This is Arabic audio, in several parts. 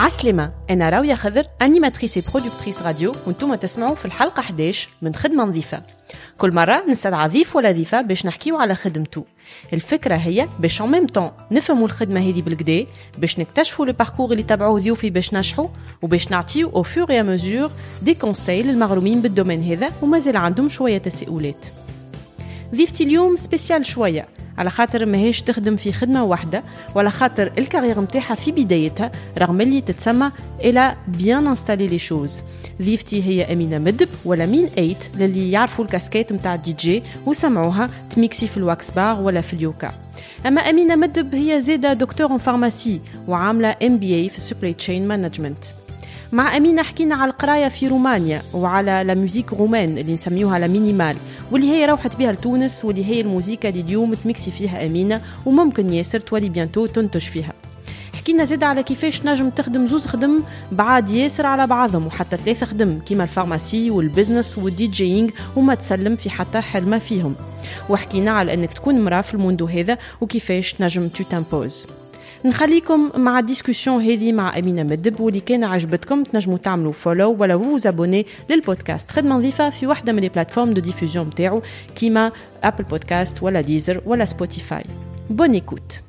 عسلامة أنا راوية خضر animatrice productrice radio وأنتم تسمعوا في الحلقة 11 من خدمة نظيفة. كل مرة نستدعى ضيف ولا ضيفة باش نحكيو على خدمته الفكرة هي باش en même temps نفهموا الخدمة هذه بالقدا باش نكتشفوا le parcours اللي تبعوه ضيوفي باش نجحوا وباش نعطيو au fur et à mesure des conseils للمغرومين بال domaine هذا ومازال عندهم شوية تساؤلات. ضيفتي اليوم spéciale شوية. على خاطر ماهيش تخدم في خدمة واحدة ولا خاطر ال carrière متاعها في بدايتها رغم اللي تتسمى elle a bien installé les choses ضيفتي هي أمينة مدب ولا مين أيت للي يعرفوا الكاسكيت متاع دي جي وسمعوها تميكسي في الواكس بار ولا في اليوكا. أما أمينة مدب هي زيادة docteur pharmacie وعاملة MBA في ال supply chain management مع أمينة حكينا على القراية في رومانيا وعلى la roumaine اللي نسميوها la minimale واللي هي روحت بها لتونس واللي هي الموسيقى اللي اليوم تميكسي فيها أمينة وممكن ياسر تولي bientôt تنتج فيها. حكينا زيد على كيفاش نجم تخدم زوز خدم بعاد ياسر على بعضهم وحتى ثلاثة خدم كيما ال pharmacie وال business وال DJing وما تسلم في حتى حلمة فيهم. وحكينا على إنك تكون مراه في ال monde هذا وكيفاش تنجم tu t'imposes نخليكم مع ال discussion هذه مع أمينة مدب واللي كان عجبتكم تنجموا تعملوا follow ولا vous abonner للبودكاست. خدمة نظيفة في واحدة من les plateformes de diffusion نتاعو كيما Apple Podcast ولا Deezer ولا Spotify bonne écoute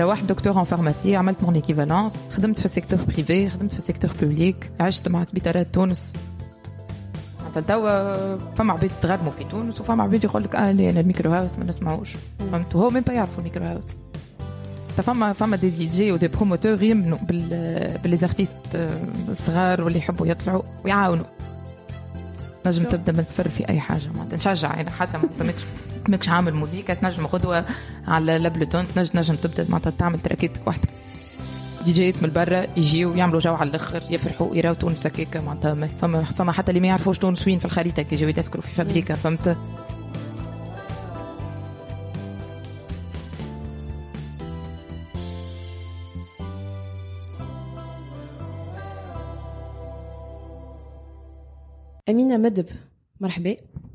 روحت docteur en pharmacie عملت mon équivalence خدمت في ال secteur privé خدمت في ال secteur public عشت مع سبيطارات تونس. توا فما عباد تغرموا في تونس وفما عباد يقول لك آه أنا ال micro house ما نسمعوش. فهمت وهو مين با يعرفوا ال micro house. فما فما des DJ و des promoteurs يآمنوا ب les artistes الصغار واللي يحبوا يطلعوا ويعاونوا. نجم تبدأ من الصفر في أي حاجة معناتها نشجع أنا حتى ما ماكش عامل موزيكا تنجم غدوة على ل Ableton تنجم نجم تبدأ معناتها تعمل تراكيتك وحدك DJات من برا يجيو يعملوا جو على الآخر يفرحوا يراو تونس هكاك معناتها فما فما حتى اللي ما يعرفوش تونس وين في الخريطة كي يجيو يتسكروا في Fabrika فهمت؟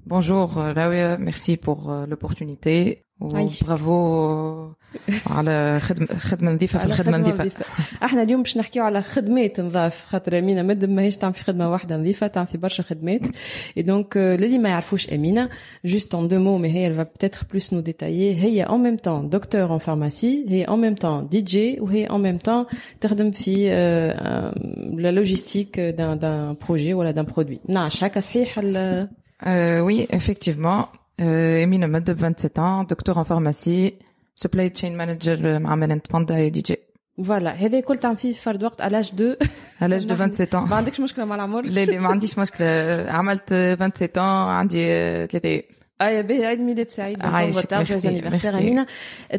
Bonjour euh, Raouia, merci pour euh, l'opportunité. برافو على خدمة خدمة نظيفة في الخدمة نظيفة. إحنا اليوم باش نحكيو على خدمات نظاف خاطر أمينة مدب ماهيش تعمل في خدمة واحدة نظيفة تعمل في برشا خدمات. et donc للي ما يعرفوش أمينة. juste en deux mots mais هي elle va peut-être plus nous détailler. هي en même temps docteur en pharmacie. هي en même temps DJ وهي en même temps تخدم في la logistique d'un d'un projet ولا d'un produit. نعش هكا صحيح oui effectivement. Euh, Amina Meddeb, 27 ans, docteur en pharmacie, supply chain manager مع مننت باندا et DJ. voilà هذا كل تعمل فيه في فرد وقت علاش دو علاش دو 27 ans. ما عندكش مشكله مع العمر لا لا ما عنديش مشكله عملت 27 عندي ثلاثة اي باهي عيد ميلاد سعيد عايشك ميرسي امينه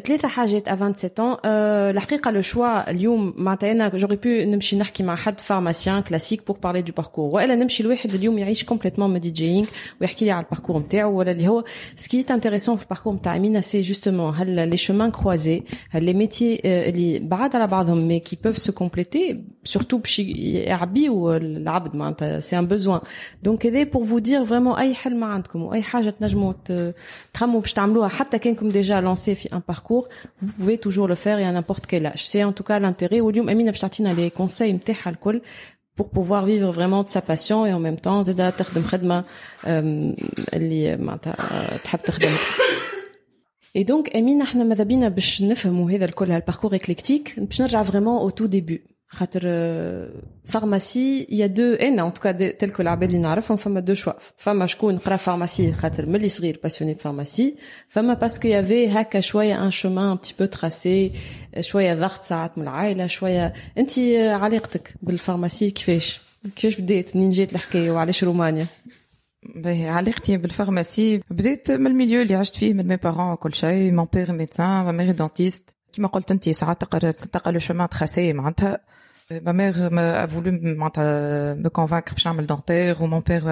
ثلاثة حاجات 27 أه الحقيقة le choix اليوم معناتها أنا j'aurais pu نمشي نحكي مع حد pharmacien classique pour parler de parcours وإلا نمشي لواحد اليوم يعيش complètement mais DJing ويحكي لي على ال parcours نتاعو ولا اللي هو ce qui est intéressant في ال parcours نتاع امينه c'est justement هال les chemins croisés هال les métiers اللي بعاد على بعضهم mais qui peuvent se compléter surtout باش يعبيو العبد معناتها c'est un besoin donc هذا pour vous dire vraiment أي حلم ما عندكم وأي حاجة تنجموا تخموا باش تعملوها حتى كانكم déjà lancés في un parcours vous pouvez toujours le faire et à n'importe quel âge. C'est en tout cas l'intérêt. واليوم امينه باش تعطينا les conseils نتاعها الكل pour pouvoir vivre vraiment de sa passion et en même temps زادا تخدم خدمه اللي معناتها تحب تخدم et donc امينه إحنا ماذا بينا باش نفهموا هذا خاطر pharmacie y a deux أنا en tout cas تلك العباد اللي نعرفهم فما deux choix فما شكون قرا pharmacie خاطر ملي صغير passionné pharmacie فما parce qu'il y avait هكا شوية un chemin un peu tracé شوية ضغط ساعات من العائله شوية انت علاقتك بال pharmacie كيفاش؟ كيفاش بديت؟ منين جات الحكاية؟ وعلاش رومانيا؟ باهي علاقتي بال pharmacie بديت من ال milieu اللي عشت فيه من mes parents وكل شيء. mon père médecin ma mère dentiste كيما قلت انت ساعات تقرا تلقى le chemin tracé معناتها. Ma mère a voulu me convaincre باش نعمل dentaire و mon père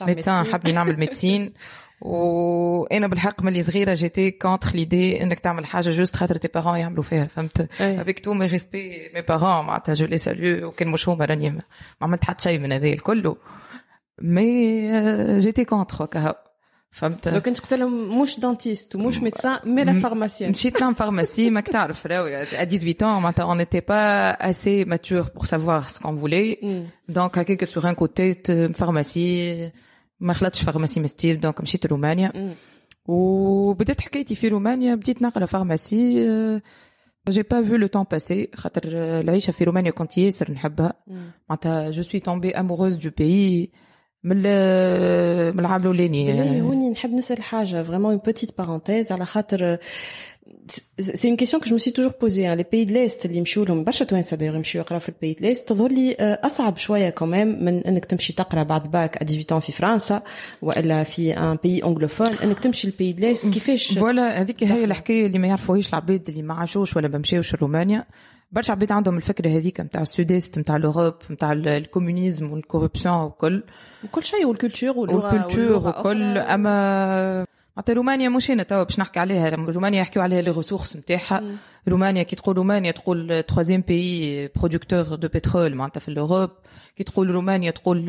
médecin حبني نعمل médecine وأنا بالحق ملي صغيره j'étais contre l'idée انك تعمل حاجة juste خاطر tes parents يعملوا فيها فهمت avec tous mes respects mes parents معناتها je les salue وكان مش هما راني ما عملت حتى شيء من هذا الكل mais j'étais contre هكا فهمت؟ donc انت قلت لهم مش dentiste ومش médecin mais la pharmacienne مشيت لهم pharmacie ماك تعرف راهو à 18 ans معناتها on n'était pas assez mature pour savoir ce qu'on voulait. Donc هكاك sur un côté pharmacie ما خلطتش pharmacie منستير donc مشيت لرومانيا وبدات حكايتي في رومانيا بديت نقرأ pharmacie j'ai pas vu le temps passer خاطر العيشة في رومانيا كنت ياسر نحبها. معناتها je suis tombée amoureuse du pays من من العام الأولاني. هوني نحب نسأل حاجة vraiment une petite parenthèse على خاطر c'est une question que je suis toujours posée les pays de l'Est اللي يمشيو لهم برشا توانسه d'ailleurs يمشيو يقراو في ال pays de l'Est تظهر لي أصعب شوية quand même من إنك تمشي تقرأ بعد bac à 18 في فرنسا وإلا في un pays anglophone إنك تمشي ال pays de l'Est كيفاش؟ voilà هذيك هي الحكاية اللي ما يعرفوهاش العباد اللي ما عاشوش ولا ما مشاوش لرومانيا برشا عباد عندهم الفكرة هذيك نتاع ال sud-est نتاع ال Europe نتاع ال communisme وال corruption وكل وكل شيء وال culture وال culture وكل. أما معناتها رومانيا مش هنا توا باش نحكي عليها. رومانيا يحكيو عليها les ressources نتاعها رومانيا كي تقول رومانيا تقول troisième pays producteur de pétrole معناتها في ال Europe. كي تقول رومانيا تقول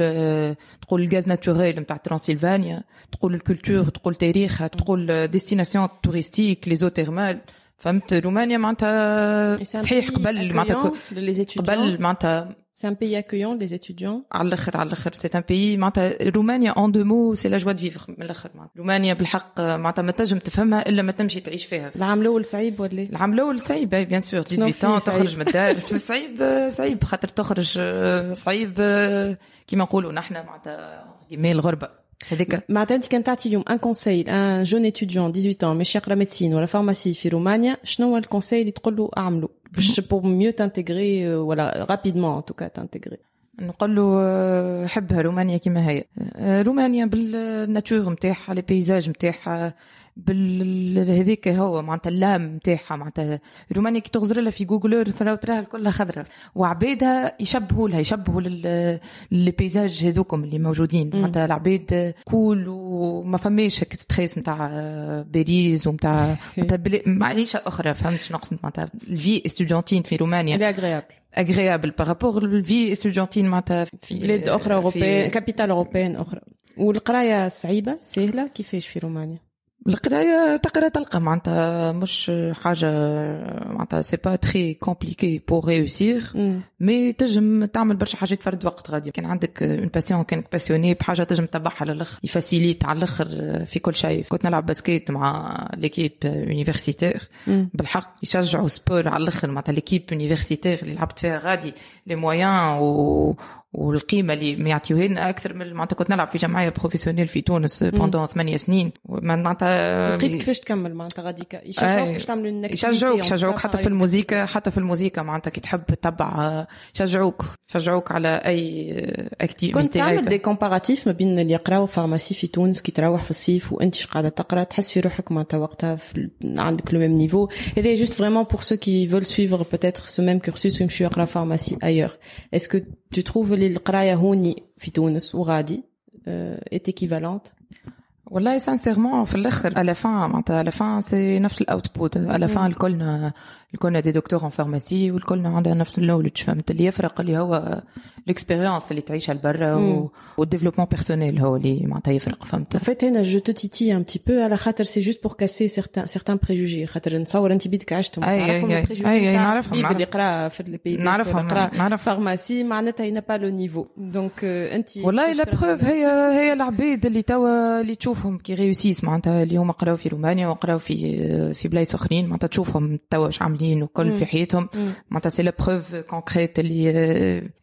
تقول ال gaz naturel نتاع ترانسلفانيا تقول ال culture تقول تاريخها تقول destination touristique les eaux thermales فهمت؟ رومانيا معناتها صحيح قبل معناتها قبل معناتها C'est un pays accueillant, les étudiants. على الآخر على الآخر c'est un pays معناتها رومانيا en deux mots c'est la joie de vivre من الآخر معناتها. رومانيا بالحق معناتها ما تنجم تفهمها إلا ما تمشي تعيش فيها. العام الأول صعيب ولا؟ العام الأول صعيب bien sûr 18 تخرج من الدار. صعيب صعيب خاطر تخرج صعيب كيما نقولوا نحن معناتها الغربة. هذيك. معناتها انت كان تعطي اليوم un conseil à un jeune étudiant 18 ans ماشي يقرأ médecine ولا pharmacie في رومانيا شنو هو ال conseil اللي تقول له اعملوا باش pour mieux t'intégrer ولا rapidement en tout cas t'intégrer نقول له حبها رومانيا كيما هي. رومانيا بال nature نتاعها les paysages نتاعها بالهذيك هو معناتها ال âme نتاعها معناتها رومانيا كي تغزر لها في Google Earth راهو تراها كلها خضراء وعبادها يشبهوا لها يشبهوا لل paysage هذوكم اللي موجودين. معناتها العباد cool وما فماش هيك stress نتاع باريس ونتاع معيشة أخرى فهمت نقصد؟ معناتها ال vie estudiantine في رومانيا. اللي agréable agréable par rapport ال vie estudiantine معناتها في بلاد أخرى européenne capitale européenne أخرى. والقراية صعيبة سهلة كيفاش في رومانيا؟ القراية تقرا تلقى معناتها مش حاجة معناتها c'est pas très compliqué pour réussir mais تنجم تعمل برشا حاجات فرد وقت غادي. كان عندك une passion كانك passionnée بحاجة تنجم تتبعها على الآخر ي facilite على الأخر في كل شيء. كنت نلعب basket مع l'équipe universitaire بالحق يشجعوا sport على الأخر معناتها l'équipe universitaire اللي لعبت فيها غادي les moyens و والقيمة اللي ما يعطيوها لنا أكثر من معناتها كنت نلعب في جمعية professionnelle في تونس pendant ثمانية سنين. معناتها لقيت كيفاش تكمل معناتها غاديك يشجعوك باش تعملوا يشجعوك يشجعوك حتى في الموسيقى حتى في الموسيقى معناتها كي تحب تتبع يشجعوك يشجعوك على أي activité كنت تعمل des comparatifs ما بين اللي يقراو pharmacie في تونس كي تروح في الصيف وأنت قاعدة تقرأ تحس في روحك معناتها وقتها عندك le même niveau هذا juste vraiment pour ceux qui veulent suivre peut-être ce même cursus ويمشيو يقراو pharmacie ailleurs est-ce que tu trouves اللي القرايه هوني في تونس وغادي est équivalente? والله sincèrement في الآخر à la fin معناتها à la fin c'est نفس ال output à la fin الكلنا الكلنا des docteurs en pharmacie والكلنا عندنا نفس ال knowledge فهمت اللي يفرق اللي هو ال expérience اللي تعيشها لبرا وال développement personnel هو اللي معناتها يفرق فهمت؟ فيت هنا جو تو تيتي ان بتي بو على خاطر سي جوست بور كاسي سيغتان سيغتان بريجوجي خاطر نتصور انت بيدك عشتهم تعرفهم اي اي نعرفهم اللي يقرا في البي نعرفهم نعرف فارماسي معناتها ينا با لو نيفو دونك انت والله لا بروف هي هي العباد اللي توا اللي تشوفهم كي ريوسيس معناتها اللي هما قراو في رومانيا وقراو في في بلايص أخرين معناتها تشوفهم توا واش عاملين وكل في حياتهم. معناتها سي بروف كونكريت اللي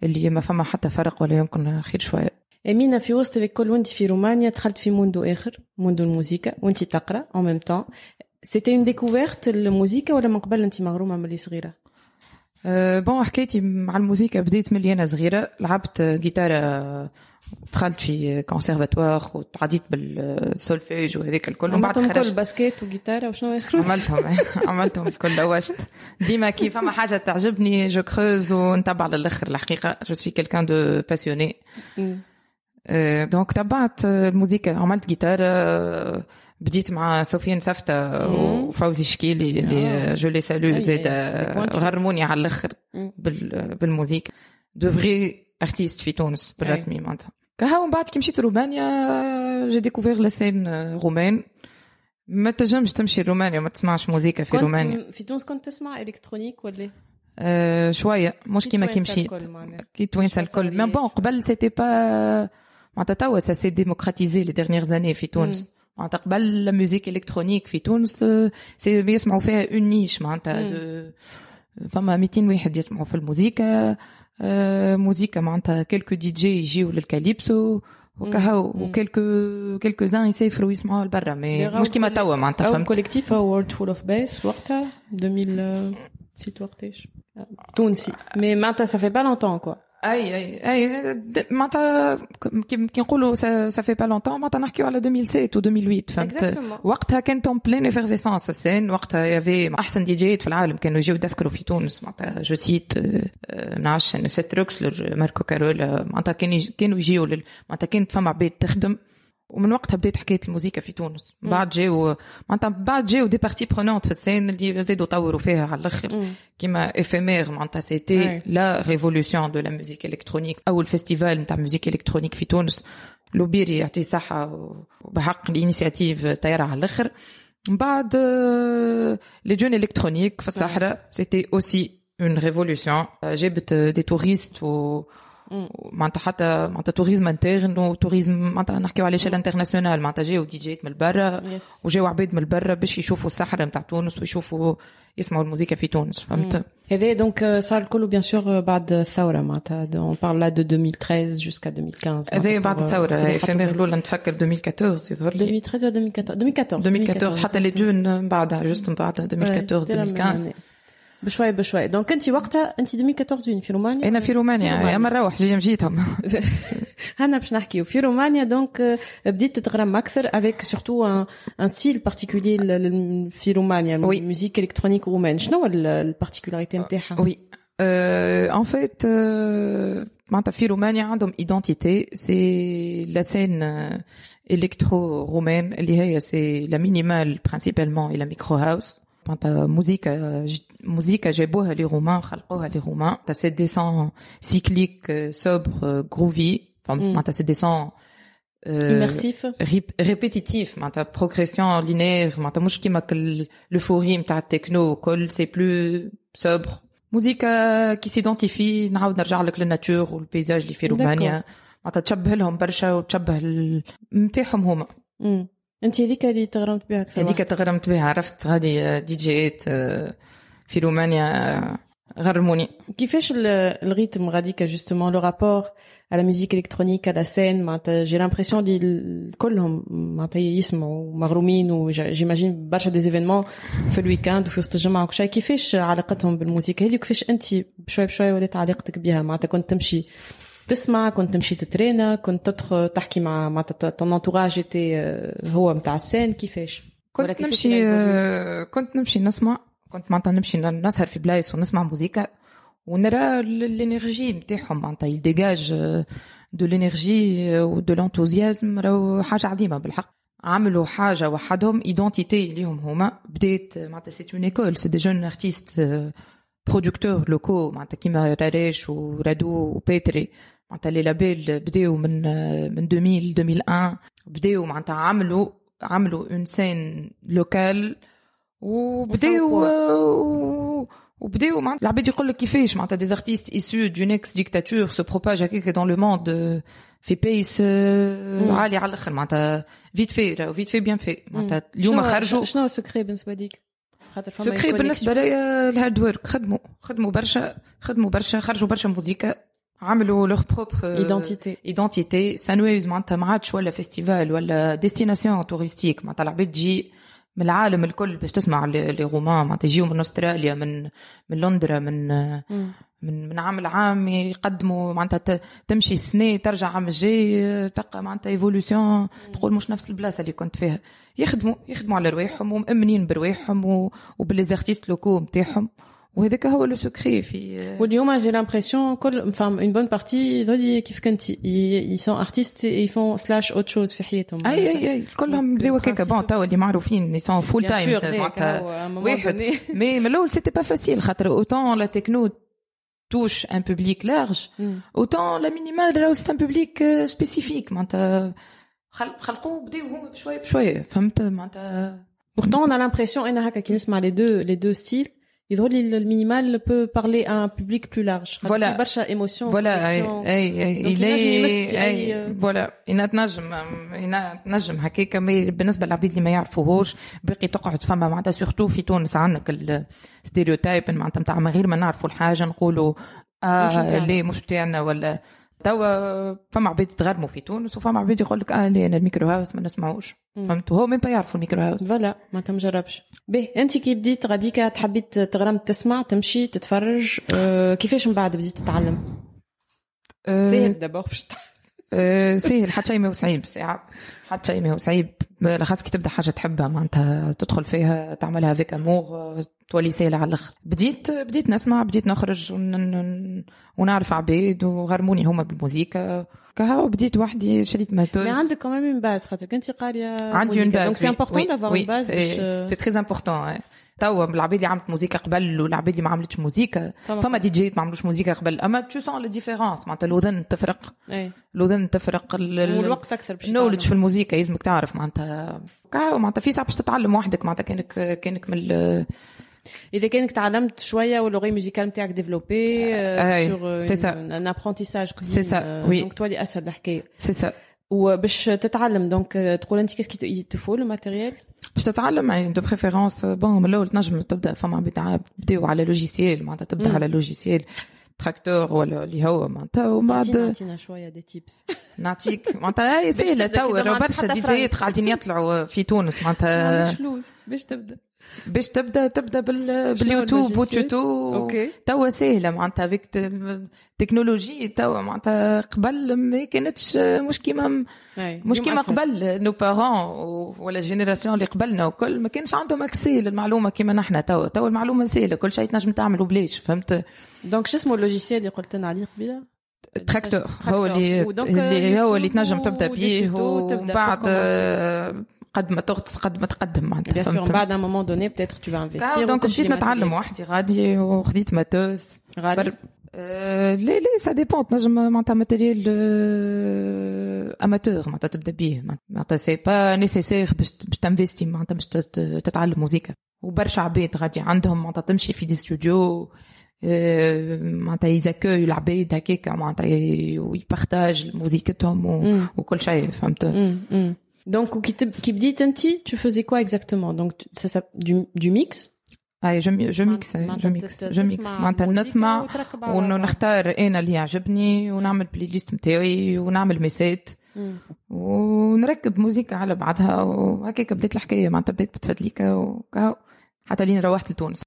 اللي ما فما حتى فرق ولا يمكن خير شوية. أمينة في وسط الكل وأنت في رومانيا دخلت في monde آخر monde الموسيقى وأنت تقرأ en même temps c'était une découverte الموسيقى ولا من قبل أنت مغرومة ملي صغيرة؟ bon حكايتي مع الموسيقى بديت ملي أنا صغيرة لعبت جيتار دخلت في كونسيرفاتوار وتعديت بالسولفيج وهذيك الكل ومن بعد خرجت. basket وجيتار وشنو اخر عملتهم عملتهم الكل دوشت. ديما كي فما حاجة تعجبني je creuse ونتبع للآخر الحقيقة. je suis quelqu'un de passionné donc تبعت الموسيقى عملت جيتار بديت مع سفيان سفتة وفوزي شكيلي اللي je les salue زاد غرموني على الأخر بالموسيقى de vrais artistes في تونس بالرسمي معناتها. كهو من بعد كي مشيت رومانيا j'ai découvert la scène roumaine ما تنجمش تمشي رومانيا ما تسمعش موزيكا في رومانيا. في تونس كنت تسمع électronique ولا؟ أه شوية مش كيما كي مشيت. كي توانسه الكل mais bon قبل c'était pas معناتها توا ça s'est démocratisé les dernières années في تونس. معناتها قبل la musique électronique في تونس سي يسمعوا فيها une niche معناتها فما 200 واحد يسمعوا في الموزيكا موزيكا معناتها quelques DJ يجيو للكاليبسو وكهو و quelques quelques uns يسافروا يسمعوا لبرا mais مش كيما توا معناتها فهمت؟ collectif World Full of Bass وقتها 2000 سيت وقتاش تونسي مي معناتها سا في با لونتون كوا اي اي اي معناتها كي نقولوا سا في با لونتون معناتها نحكيو على 2007 و 2008 فهمت وقتها كانت اون بلين افيرفيسونس السين وقتها يافي احسن دي جيت في العالم كانوا يجيو يدسكروا في تونس معناتها جو سيت نعرفش سيت روكسلر ماركو كارولا معناتها كانوا يجيو معناتها كانت فما عباد تخدم ومن وقتها بدات حكاية الموسيقى في تونس. مم. بعد جاو معناتها بعد جاو des parties prenantes في ال scène اللي زادوا طوروا فيها على الأخر. كيما افيمير معناتها c'était la révolution de la musique électronique اول festival نتاع musique électronique في تونس. لوبيري يعطيه صحة وبحق ال initiative طايرة على الأخر. من بعد Les Dunes Électroniques في الصحراء c'était aussi une révolution جابت des touristes و معناتها حتى معناتها tourisme interne و tourisme معناتها نحكيو على échelle internationale معناتها جاو دي جيت من برا وجاو عباد من برا باش يشوفوا الصحراء نتاع تونس ويشوفوا يسمعوا الموسيقى في تونس فهمت؟ هذا donc صار الكل bien sûr بعد الثورة معناتها. on parle là de 2013 jusqu'à 2015 هذا بعد الثورة افيمير الأولى نتفكر 2014 يظهر لي. 2013 ولا 2014 2014 حتى Les Dunes بعدها juste من بعدها 2014 2015 بشوي بشوي. donc انت وقتها أنت 2014 وين في رومانيا؟ أنا في رومانيا يا ما نروح جاي جيتهم. هنا باش نحكيو. في رومانيا donc بديت تتغرم أكثر avec surtout un style particulier في رومانيا ال musique électronique roumaine شنو ال particularité نتاعها oui en fait معناتها في رومانيا عندهم identité c'est la scène électro roumaine اللي هي c'est la minimale principalement et la micro house معناتها موزيكا موزيكا جابوها les Roumains خلقوها les Roumains. تا c'est des sons cycliques super groovy معناتها c'est des sons immersif répétitif معناتها progression linéaire معناتها مش كيما l'euphorie نتاع التكنو وكل c'est plus super موزيكا qui s'identifie نعاود نرجع لك لل nature وال paysage اللي في رومانيا معناتها تشبه لهم برشا وتشبه نتاعهم هما انت هذيك اللي تغرمت بها أكثر هذيك تغرمت بها عرفت هذه دي جيات في رومانيا غرموني. كيفاش ال rythme غاديك justement le rapport على musique électronique على scène معناتها j'ai l'impression دي كلهم معناتها يسمعوا مغرومين و j'imagine برشا des événements في ال weekend وفي وسط الجمعة وكل شيء. كيفاش علاقتهم بالموسيقى؟ هذه وكيفاش انت بشوي بشوي ولات علاقتك بها؟ معناتها كنت تمشي تسمع كنت تمشي تترينا كنت تدخل تحكي مع مع ton entourage هو نتاع ال scène كيفاش؟ كنت نمشي كنت نمشي نسمع كنت معناتها نمشي نسهر في بلايص ونسمع موزيكا ونرى ال énergie نتاعهم معناتها يديجاج de l'énergie و de l'enthousiasme راهو حاجة عظيمة بالحق. عملوا حاجة وحدهم identité ليهم هما. بدات معناتها c'est une école c'est des jeunes artistes producteurs locaux معناتها كيما Rhadoo و Raresh و Petre. معناتها les labels بداو من من 2000 2001 بداو معناتها عملوا عملوا اون سين لوكال وبداو وبداو معناتها العباد يقول لك كيفاش معناتها دي ارتيست ايسو دون إكس ديكتاتور سو بروباج هكاك دون لو موند في بيس عالي على الآخر معناتها فيت في فيت في بيان في معناتها اليوم خرجوا. شنو السكري بالنسبة ليك؟ خاطر سكري بالنسبة لي الهارد ورك خدموا خدموا برشا خدموا برشا خرجوا برشا موزيكا عملوا leur propre identité identité sonore معناتها ما عادش ولا festival ولا destination touristique. معناتها العباد تجي من العالم الكل باش تسمع les Roumains. معناتها يجيو من أستراليا من من لندرا من من من عام لعام يقدموا. معناتها تمشي سنة ترجع عام الجاي تلقى معناتها évolution تقول مش نفس البلاصة اللي كنت فيها. يخدموا يخدموا على رواحهم ومأمنين برواحهم وب les artistes locaux نتاعهم وهذاك هو لو سكري في واليوم جي لامبرسيون كل فام اون بون بارتي ذولي كيف كنتي يي سون ارتيست يفون سلاش اوت شوز في حياتهم. أي أي أي كلهم بداو هكاك بون توا اللي معروفين يي سون فول تايم معناتها واحد. مي من الأول سيتي با فاسيل خاطر اوتون لا تكنو touche un public large autant la minimale c'est un public spécifique. معناتها خلقوه بداو هما بشوية بشوية. فهمت؟ معناتها Pourtant, on a l'impression, les deux, les deux styles, le minimal peut parler à un public plus large. Voilà. émotion, voilà. il est, voilà. ينجم ينجم هكاك بالنسبة للعباد اللي ما يعرفوهوش باقي تقعد فما معناتها surtout في تونس عندك ال stéréotype معناتها نتاع من غير ما نعرفوا الحاجة نقولوا آه ليه مش بتاعنا ولا توا فما عباد يتغرموا في تونس وفما عباد يقول لك آه أنا ال micro house ما نسمعوش. فهمت هو مين يعرفوا ال micro house. Voilà ما تمجربش. به أنت كي بديت غاديك تحبي تغرم تسمع تمشي تتفرج آه كيفاش من بعد بديت تتعلم؟ سهل d'abord باش سهل حتى شيء ما هو صعيب ساعة. حتى شيء ما هو صعيب بالاخص كي تبدأ حاجة تحبها معناتها تدخل فيها تعملها فيك امور تولي سهلة على الآخر. بديت بديت نسمع بديت نخرج ون... ونعرف عباد وغرموني هما بالموزيكا كهو بديت وحدي شريت matos. mais عندك quand même une base خاطر كنتي قارية عندي une base donc c'est important d'avoir une base c'est très important توا العباد اللي عملت موزيكا قبل والعباد اللي ما عملتش موزيكا فما دي جي ما عملوش موزيكا قبل. أما tu sens la différence معناتها الاذن تفرق الاذن تفرق والوقت أكثر باش ال knowledge في الموزيكا لازمك تعرف معناتها. معناتها في ساعه باش تتعلم وحدك معناتها كانك كأنك من إذا كأنك تعلمت شوية واللغة musicale نتاعك développée sûr c'est ça un apprentissage c'est ça oui donc تولي أسهل الحكاية. سي سا وباش تتعلم donc تقول انت qu'est-ce qu'il te faut le matériel باش تتعلم يعني de préférence bon من الأول تنجم تبدا فما بداو على logiciel معناتها تبدا على logiciel Traktor ولا اللي هو معناتها ومن بعد نعطينا شوية des tips نعطيك معناتها هي سهله توا برشا دي جيات قاعدين يطلعوا في تونس معناتها فلوس باش تبدا باش تبدا تبدا بال... بال YouTube و tuto OK. توا ساهلة معناتها فيك التكنولوجي توا معناتها قبل ما كانتش مش كيما مش كيما قبل nos parents ولا génération اللي قبلنا وكل ما كانش عندهم accès للمعلومه كيما نحن توا. توا المعلومة سهلة كل شيء تنجم تعمله بلاش فهمت؟ donc شو اسمه ال logiciel اللي قلت لنا عليه قبيلة؟ Traktor هو اللي اللي هو اللي تنجم تبدأ بيه ومن بعد قد ما تغطس قد ما تقدم معناتها bien sûr بعد un moment donné peut-être تو investir donc بديت نتعلم وحدي غادي وخديت matos. غالي لا لا ça dépend تنجم معناتها matériel amateur معناتها تبدا بيه. معناتها c'est pas nécessaire باش تنفيستي معناتها باش تتعلم موزيكا. وبرشا عباد غادي عندهم معناتها تمشي في des studios معناتها يزاكوي العباد هكاك معناتها ويبارتاج موزيكتهم وكل شيء فهمت؟ Donc, كي بديت انت tu faisais quoi exactement? Donc ça ça du du mix? اي je je mixe je mixe je mixe معناتها نسمع ونختار أنا اللي يعجبني ونعمل playlist نتاعي ونعمل mix ات ونركب موزيكا على بعضها وهكاك بدات الحكاية معناتها بدات بتفدليكا وكهو حتى لين روحت لتونس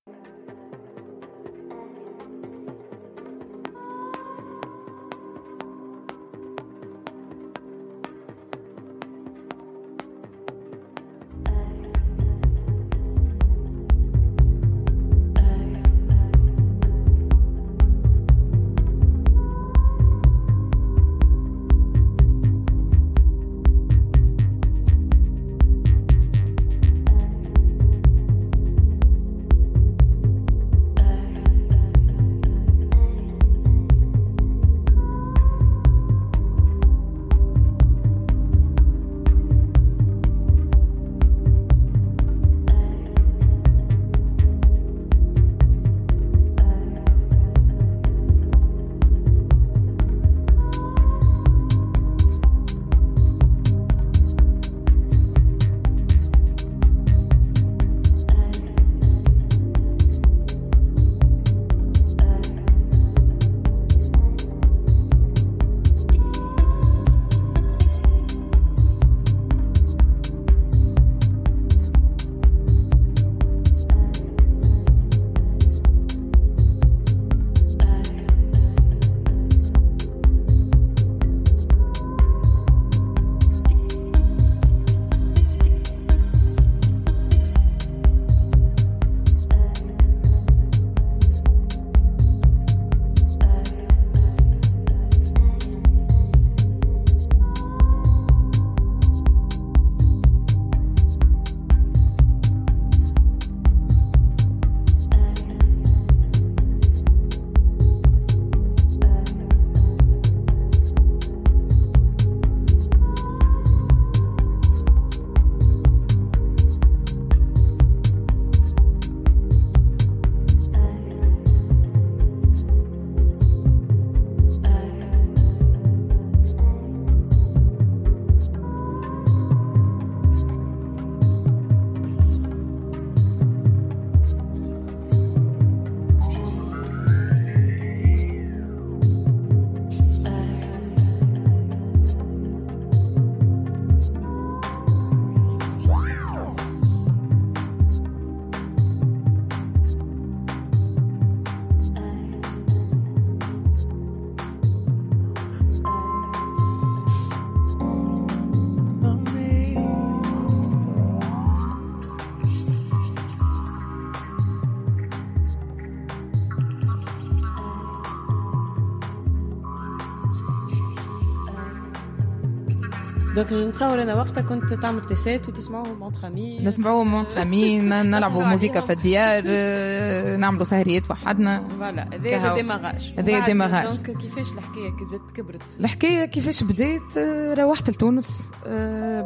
نتصور أنا وقتها كنت تعمل تيسات وتسمعوهم entre amis. نسمعوهم entre amis نلعبوا موسيقى في الديار آه، نعملوا سهريات وحدنا. voilà هذا démarrage هذا démarrage donc كيفاش الحكاية كي زدت كبرت؟ الحكاية كيفاش بديت آه، روحت لتونس.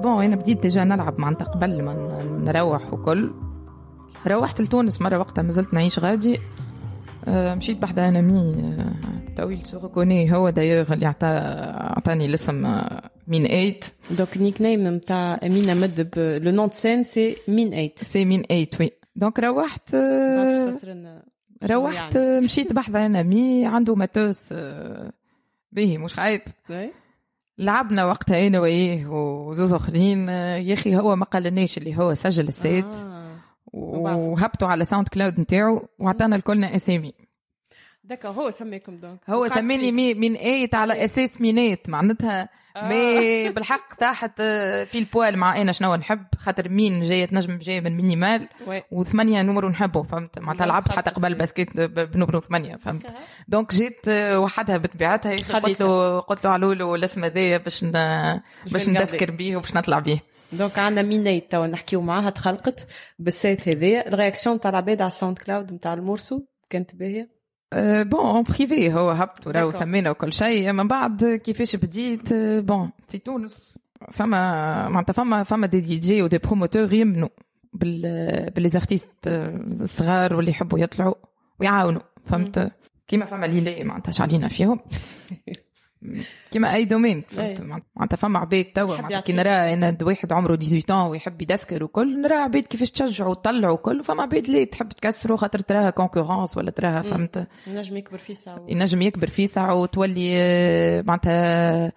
Bon أنا بديت déjà نلعب معناتها قبل ما نروح وكل. روحت لتونس مرة وقتها مازلت نعيش غادي. آه، مشيت بحذا un ami طويل سو هو دايوغ اللي عطاني الاسم مين ايت دونك نيك نيم نتاع امينه مد لو نون دو سين سي مين ايت سي مين ايت وي دونك روحت روحت. مشيت بحذا أنا مي عنده ماتوس باهي مش خايب لعبنا وقتها أنا وياه وزوز أخرين يا أخي هو ما قالناش اللي هو سجل السيت آه. وهبطوا على ساوند كلاود نتاعو وعطانا الكلنا أسامي. دكا هو سميكم دونك. هو سميني مي من ايت على أساس مينات معناتها. آه. مي بالحق تحت في البوال مع أنا شنو نحب خاطر مين جاية تنجم جاية من مينيمال وثمانية نمر نحبه فهمت؟ معناتها لعبت حتى قبل باسكيت بنمرو ثمانية فهمت؟ دونك جيت وحدها بطبيعتها قلت له قلت له علولو الاسم هذايا باش باش نذكر بيه. وباش نطلع بيه. دونك عندنا مينيت تو نحكيو معاها تخلقت بال set هذايا. ال réaction تاع العباد على ال SoundCloud نتاع ال morceau كانت باهية. Bon en privé هو هبط وراه سمينا وكل شيء من بعد كيفاش بديت bon في تونس فما معناتها فما فما des DJ و des promoteurs يمنوا بال ب les artistes الصغار واللي يحبوا يطلعوا ويعاونوا فهمت كيما فما ليلي معناتها شعلينا فيهم كيما أي domaine. فهمت؟ معناتها فما عباد توا معناتها كي نرى إن واحد عمره 18 ويحب يدسكر وكل نرى عباد كيفاش تشجعوا وتطلعوا وكل فما عباد اللي تحب تكسروا خاطر تراها concurrence ولا تراها فهمت؟ ينجم يكبر في ساعة. ينجم يكبر في ساعة وتولي معناتها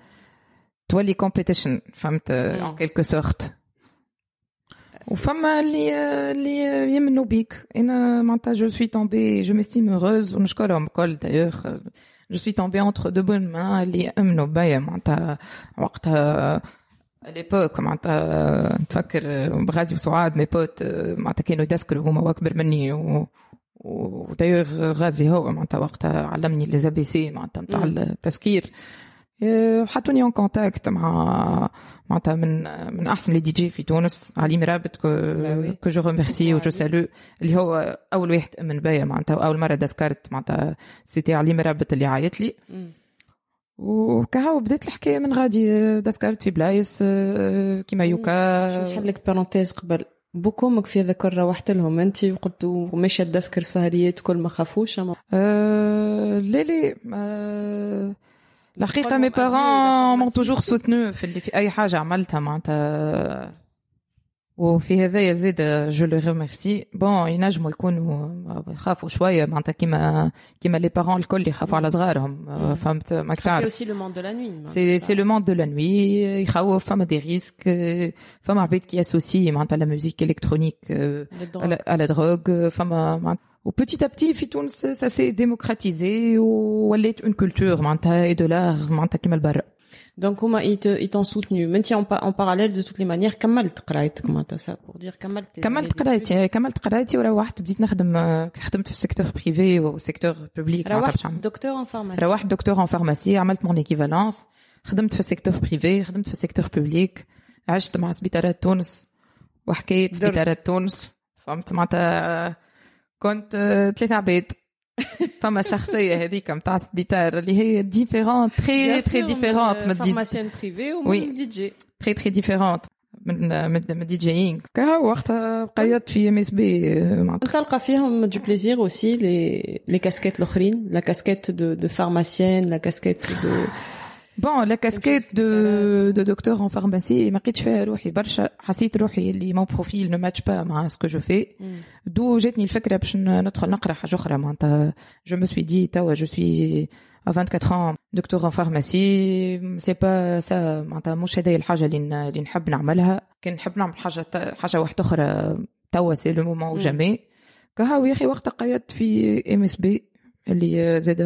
تولي compétition فهمت؟ en quelque sorte وفما اللي اللي يمنوا بيك. أنا معناتها je suis tombée je m'estime heureuse ونشكرهم الكل d'ailleurs je suis tombée entre de bonnes mains اللي يامنوا بيا معناتها وقتها l'époque معناتها نتفكر بغازي وسعاد mes potes معناتها كانوا يدسكروا هما اكبر مني و ودايوغ غازي هو معناتها وقتها علمني les ABC معناتها نتاع التسكير حطوني en contact مع معناتها من من أحسن les DJ في تونس علي مرابط que que je remercie et je salue اللي هو أول واحد امن بيا معناتها اول مرة دسكرت معناتها c'était علي مرابط اللي عيط لي. وكهو بدات الحكاية من غادي دسكرت في بلايص كيما يوكا. باش نحلك parenthèse قبل. بوك وأمك في ذاك روحت لهم انت وقلتوا ماشيه تدسكر في سهريات كل ما خافوش أما؟ أه لا لا أه الحقيقة mes parents m'ont toujours soutenu في اللي في أي حاجة عملتها معناتها. وفي هذايا زيد je les remercie bon ينجموا يكونوا يخافوا شوية معناتها كيما كيما les parents الكل يخافوا على صغارهم. فهمت؟ ما تعرف c'est le monde de la nuit c'est c'est le monde de la nuit يخوف فما des risques فما عباد qui associent معناتها la musique électronique à la drogue. فما Ou petit à petit, في تونس ça s'est démocratisé ولات une culture معناتها et de l'art معناتها كيما البرا. Donc هما ils t'ont soutenu. Même si en, en parallèle de toutes les manières كملت قرايتك معناتها ça pour dire كملت كملت قرايتي كملت قرايتي وروحت بديت نخدم خدمت في ال secteur privé وال secteur public روحت docteur en pharmacie روحت docteur en pharmacie عملت mon équivalence خدمت في ال secteur privé خدمت في ال secteur public عشت مع سبيطارات تونس وحكايه سبيطارات تونس فهمت معناتها كنت ثلاثة عباد فما شخصية هذيك نتاع سبيتار اللي هي ديفيرونت تري تري ديفيرونت من فارماسيان بريفي ومن دي جي تري تري ديفيرونت من من دي جيينغ كهو وقتها قيدت في ام اس بي تلقى فيهم دو بليزير اوسي لي لي كاسكيت الأخرين لا كاسكيت دو دو فارماسيان لا كاسكيت دو bon la casquette de de docteur en pharmacie ما لقيتش فيها روحي برشا حسيت روحي اللي mon profil ne matche pas مع ce que je fais donc جاتني الفكرة باش ندخل نقرا حاجة أخرى معناتها je me suis dit توا je suis à 24 ans docteur en pharmacie c'est pas ça معناتها مش هذايا الحاجة اللي اللي نحب نعملها كان نحب نعمل حاجة حاجة واحدة أخرى توا c'est le moment jamais كهو يا أخي وقتها قيدت في MSB اللي زاد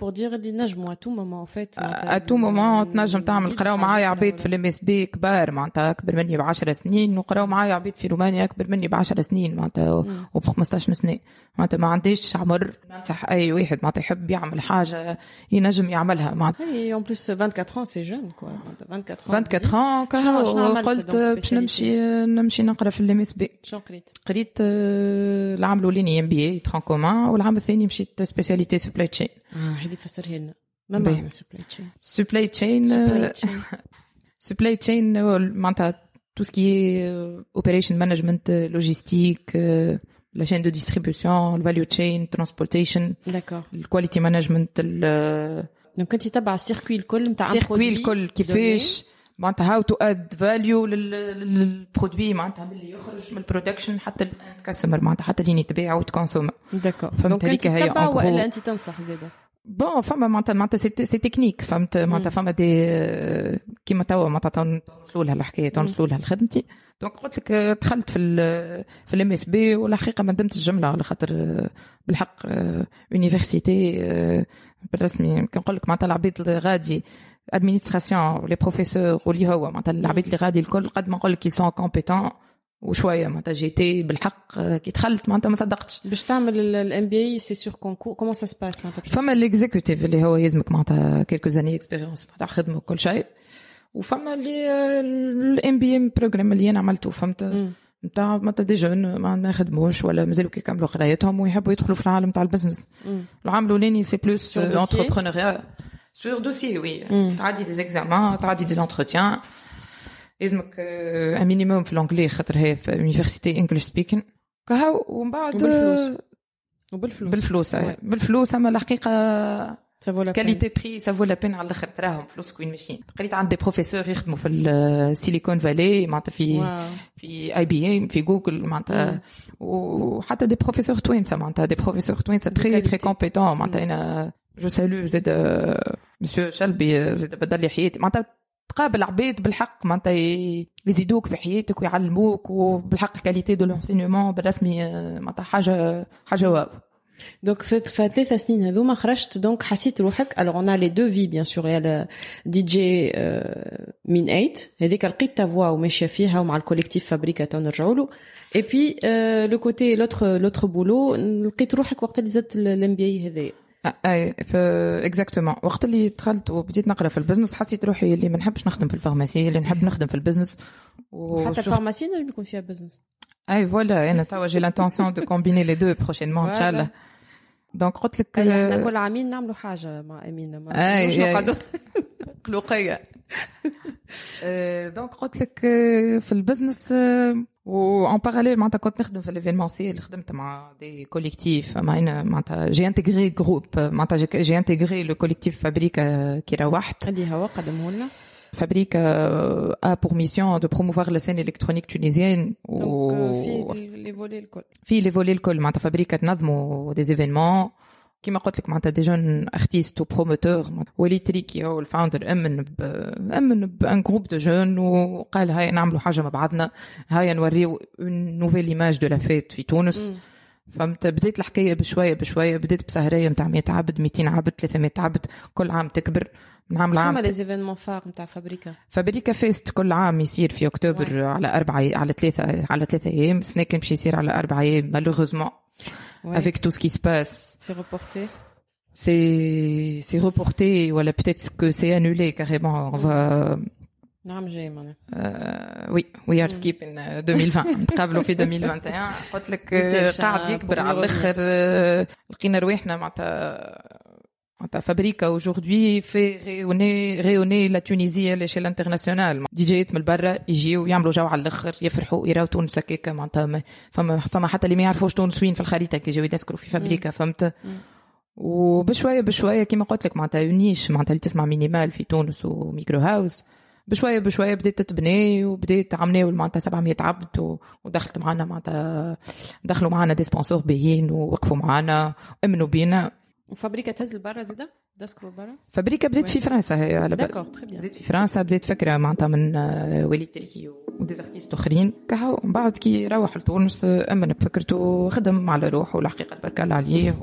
بور دير اللي نجموا تو مومون فيت ا تو مومون تنجم تعمل قراو معايا عبيد في الام اس بي كبار معناتها أكبر مني ب 10 سنين وقراو معايا عبيد في رومانيا أكبر مني ب 10 سنين معناتها وب 15 سنة. معناتها ما عنديش عمر ننصح أي واحد معناتها يحب يعمل حاجة ينجم يعملها معناتها. أي اون بليس 24 سي جون كوا 24 24 قلت باش نمشي نمشي نقرا في الام اس بي شنو قريت؟ قريت العام الأولاني ام بي اي ترون كومان والعام الثاني مشيت سبيسياليتي سبلاي تشين اه هذه فسرها لنا ما معنى سبلاي تشين سبلاي تشين سبلاي تشين معناتها tout ce qui est operation management logistique la chaîne de distribution le value chain transportation d'accord le quality management دونك انت تبع السيركوي الكل نتاع السيركوي الكل كيفاش معناتها how to add value لل produit معناتها من اللي يخرج من ال production حتى ال customer معناتها حتى اللي يتباع وت consomme d'accord. فهمت هذيك هي ولا أنت تنصح زاده بون فما معناتها معناتها سي تكنيك فهمت؟ معناتها فما دي كيما توا معناتها نوصلوا لها الحكاية توصلوا لها لخدمتي دونك قلت لك دخلت في ال في الام اس بي والحقيقة ما ندمتش الجمله على خاطر بالحق يونيفرسيتي بالرسمي. كنقول لك معناتها العبيد غادي ادمينستراسيون لي بروفيسور واللي هو معناتها العباد اللي غادي الكل قد ما نقول لك سون كومبيتون وشويه معناتها جيتي بالحق كي دخلت معناتها ما صدقتش باش تعمل الام بي اي سي سور كونكور كومون سا سباس معناتها فما الاكزيكوتيف اللي هو يلزمك معناتها كيلكو زاني اكسبيريونس تاع خدمه وكل شيء وفما اللي الام بي ام بروجرام اللي أنا عملته فهمت نتاع معناتها دي جون ما يخدموش ولا مازالوا كيكملوا قرايتهم ويحبوا يدخلوا في العالم تاع البزنس العام الاولاني سي بلوس لونتربرونيا سور دوسي وي تعدي دي زيكزامان تعدي دي انتروتيان لازمك ان مينيموم في الانجلي خاطر هي في يونيفرسيتي انجلش سبيكين كهو ومن بعد بالفلوس وبالفلوس. بالفلوس بالفلوس أما الحقيقة qualité prix ça vaut la peine على الأخر. تراهم فلوس وين ماشيين. قريت عند des professeurs يخدموا في ال Silicon Valley معناتها في في IBM في جوجل معناتها. وحتى des professeurs توينسا معناتها des professeurs توينسا très très compétents معناتها أنا je salue زاد مسيو شلبي زاد بدل لي حياتي معناتها تقابل عباد بالحق معناتها يزيدوك في حياتك ويعلموك وبالحق ال qualité de l'enseignement بالرسمي معناتها حاجة حاجة waouh. دونك في ثلاث سنين هذوما خرجت دونك حسيت روحك الوغ اون لي دو في بيان سور دي جي من 8 هذيك لقيت تا فوا وماشيه فيها ومع الكوليكتيف فابريكا تو نرجعوا له اي بي لو كوتي لوتر لوتر بولو لقيت روحك وقت اللي زدت الام بي اي هذايا اي اكزاكتومون وقت اللي دخلت وبديت نقرا في البزنس حسيت روحي اللي ما نحبش نخدم في الفارماسي اللي نحب نخدم في البزنس. وحتى الفارماسي نجم يكون فيها بزنس أي فوالا أنا توا جي لانتونسيون دو كومبيني لي دو بروشينمون ان شاء الله دونك قلت لك إحنا كل عامين نعملوا حاجة مع أمينة ما مش نقعدوا قلوقيه دونك قلت لك في البزنس و اون باراليل معناتها كنت نخدم في ليفينمونسيال خدمت مع دي كوليكتيف معناتها معناتها جي انتغري جروب معناتها جي انتغري لو كوليكتيف فابريكا كي روحت اللي هو قدمه لنا Fabrique a pour mission de promouvoir la scène électronique tunisienne. Donc, في les volets الكل. في les volets الكل معناتها Fabrika تنظموا des événements كيما قلت لك معناتها des jeunes artistes و promoteurs وليد تريكي هو ال founder أمن ب أمن ب un groupe de jeunes وقال هاي نعملوا حاجة مع بعضنا هاي نوريو une nouvelle image de la fête في تونس. فهمت؟ بديت الحكاية بشوية بشوية بديت بسهرية نتاع 100 عبد 200 عبد 300 عبد كل عام تكبر. نعمل عام شنو les événements phares نتاع فابريكا؟ فابريكا فيست كل عام يصير في أكتوبر واي. على اربعه على ثلاثة على ثلاثة أيام. سنة كان باش يصير على اربعه أيام malheureusement avec tout ce qui se passe. C'est reporté C'est c'est reporté voilà peut-être que c'est annulé carrément on va نعم جاي معناها وي وي ار سكيبين 2020 نتقابلوا في 2021 قلت لك قاعد يكبر على الاخر لقينا رواحنا معناتها معناتها فابريكا aujourd'hui fait rayonner rayonner la Tunisie à l'échelle internationale. des من برا يجيو يعملوا جو على الآخر يفرحوا يراو تونس هكاكا معناتها فما فما حتى اللي ما يعرفوش تونس وين في الخريطه كي يجيو يذكروا في فابريكا فهمت وبشويه بشويه كيما قلت لك معناتها يونيش معناتها اللي تسمع minimal في تونس و micro house بشويه بشويه بدات تتبني وبديت عملنا معناتها 700 عبد ودخلت معنا معناتها دخلوا معنا des sponsors باهيين ووقفوا معنا امنوا بينا وفابريكا تهز لبرا زاده داسكرو برا فابريكا بدات في فرنسا هي على بالك بدات في فرنسا بدات فكرة معناتها من وليد تركي و des artistes اخرين كهو من بعد كي روح لتونس أمن بفكرته خدم على روحه والحقيقة تبارك الله عليه.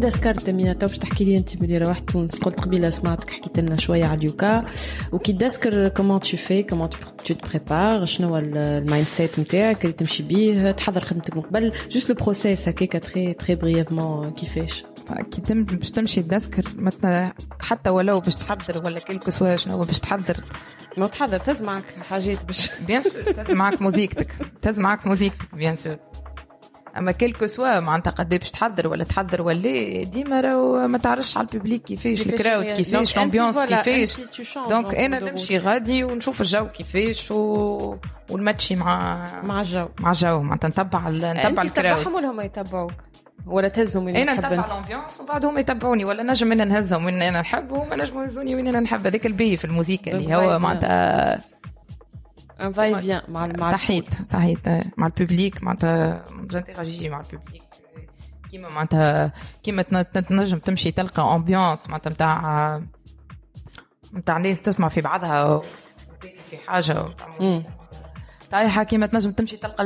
وين دسكرت مينا تو باش تحكي لي أنت ملي روحت تونس قلت قبيلة سمعتك حكيت لنا شوية على اليوكا. وكي تذكر comment tu fais comment tu prépares شنو هو ال mindset نتاعك اللي تمشي بيه تحضر خدمتك من قبل. juste le process هكاكا très très brièvement كيفاش كي تم باش تمشي تذكر مثلا حتى ولو باش تحضر ولا quel que soit شنو باش تحضر. ما تحضر تهز معك حاجات باش. bien sûr تهز معك موزيكتك تهز معك موزيكتك bien sûr أما quel que soit معناتها قد باش تحضر ولا تحضر ولا ديما راهو ما تعرفش على ال public كيفاش ال crowd كيفاش ال ambiance كيفاش. donc أنا نمشي غادي ونشوف الجو كيفاش و... ونمشي مع مع الجو. مع الجو. معناتها نتبع نتبع ال crowd انت ولا هما يتبعوك ولا تهزهم وين أنا نتبع ال ambiance وبعدهم يتبعوني ولا نجم أنا نهزهم وين أنا نحب وما نجموا يهزوني وين أنا نحب. هذاك البي في الموسيقى اللي هو معناتها en fait فيان مع مع صحيت صحيت مع ال public معناتها j'interagis مع ال public كيما معناتها كيما تنجم تمشي تلقى ambiance معناتها نتاع نتاع ناس تسمع في بعضها في حاجة طايحة كيما تنجم تمشي تلقى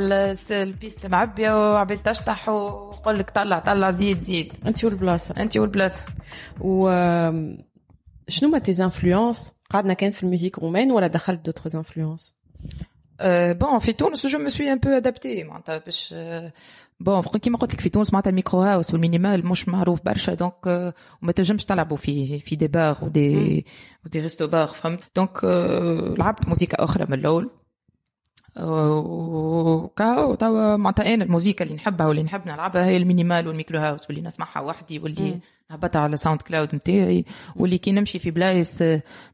ال piste معبية وعبيد تشطح وقول لك طلع طلع زيد زيد انت والبلاصة انت والبلاصة و شنوما tes influences قعدنا كان في ال musique roumaine ولا دخلت d'autres influences bon في تونس je me suis un peu adapté معناتها باش bon كيما قلت لك في تونس معناتها ال micro house وال minimal مش معروف برشا donc وما تنجمش تلعبوا في في des bars و des و des resto-bars فهمت donc لعبت موسيقى أخرى من الأول وكاو توا معناتها أنا الموسيقى اللي نحبها واللي نحب نلعبها هي ال minimal وال micro house واللي نسمعها وحدي واللي هبطها على SoundCloud نتاعي واللي كي نمشي في بلايص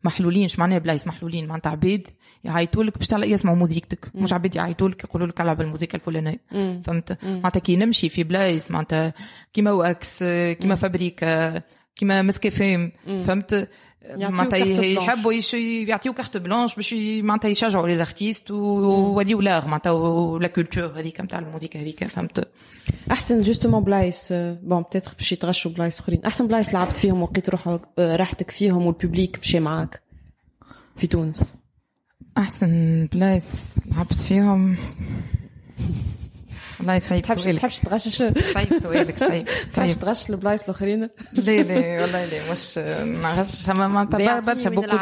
محلولين اش معناها بلايص محلولين معناتها عبيد يعيطوا لك باش يسمعوا موزيكتك مش عبيد يعيطوا لك يقولوا لك العب الموسيقى الفلانية. فهمت؟ معناتها كي نمشي في بلايص معناتها كيما وأكس كيما فابريكا كيما مسكافيم. فهمت؟ معناتها يحبوا يعطيو carte blanche باش معناتها يشجعوا les artistes ويوليو l'art معناتها و la culture هذيك نتاع الموسيقى هذيك. فهمت؟ أحسن justement بلايص bon peut-être باش يتغشوا بلايص أخرين. أحسن بلايص لعبت فيهم وقيت روحك راحتك فيهم وال public مشي معاك في تونس. أحسن بلايص لعبت فيهم. الله يسعيد تحبش تحبش تغشش. صعيب سؤالك صعيب تحبش تغش البلايص الأخرين؟ لا لا والله لا مش ما غش معناتها برشا beaucoup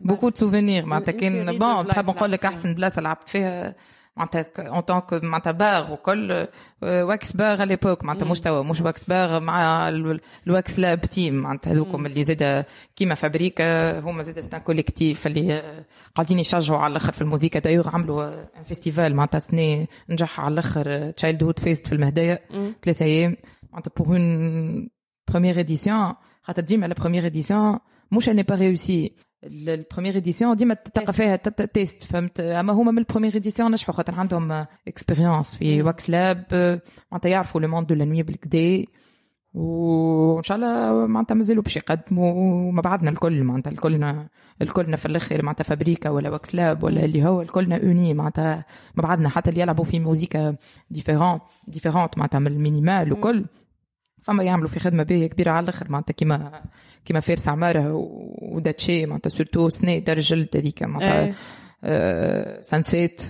beaucoup souvenirs معناتها كان bon تحب نقول لك أحسن بلاصه لعبت فيها. معناتها en tant que معناتها باغ وكل Wax Bar على l'époque معناتها مش توا مش Wax Bar مع ال Wax Lab team معناتها هذوكم اللي زاد كيما فابريكا هما زاد c'est un collectif اللي قاعدين يشجعوا على الآخر في الموسيقى دايوغ عملوا un festival معناتها سنه نجح على الآخر Childhood Fest في المهديه ثلاثة أيام معناتها pour une première édition خاطر ديما la première édition مش n'est pas réussie ال première édition ديما تلقى فيها test فهمت؟ أما هما من ال première édition نجحوا خاطر عندهم expérience في واكس لاب معناتها يعرفوا le monde de la nuit بالكدا وإن شاء الله معناتها مازالوا باش يقدموا وما بعدنا الكل معناتها الكلنا الكلنا في الآخر معناتها فابريكا ولا واكس لاب ولا اللي هو الكلنا unis معناتها ما بعدنا حتى اللي يلعبوا في موزيكا différent différente معناتها من ال minimal وكل. فما يعملوا في خدمة باهيه كبيرة على الآخر معناتها كيما كيما فارس عمارة وداتشي معناتها سورتو سني درجلت هذيك معناتها آه سانسيت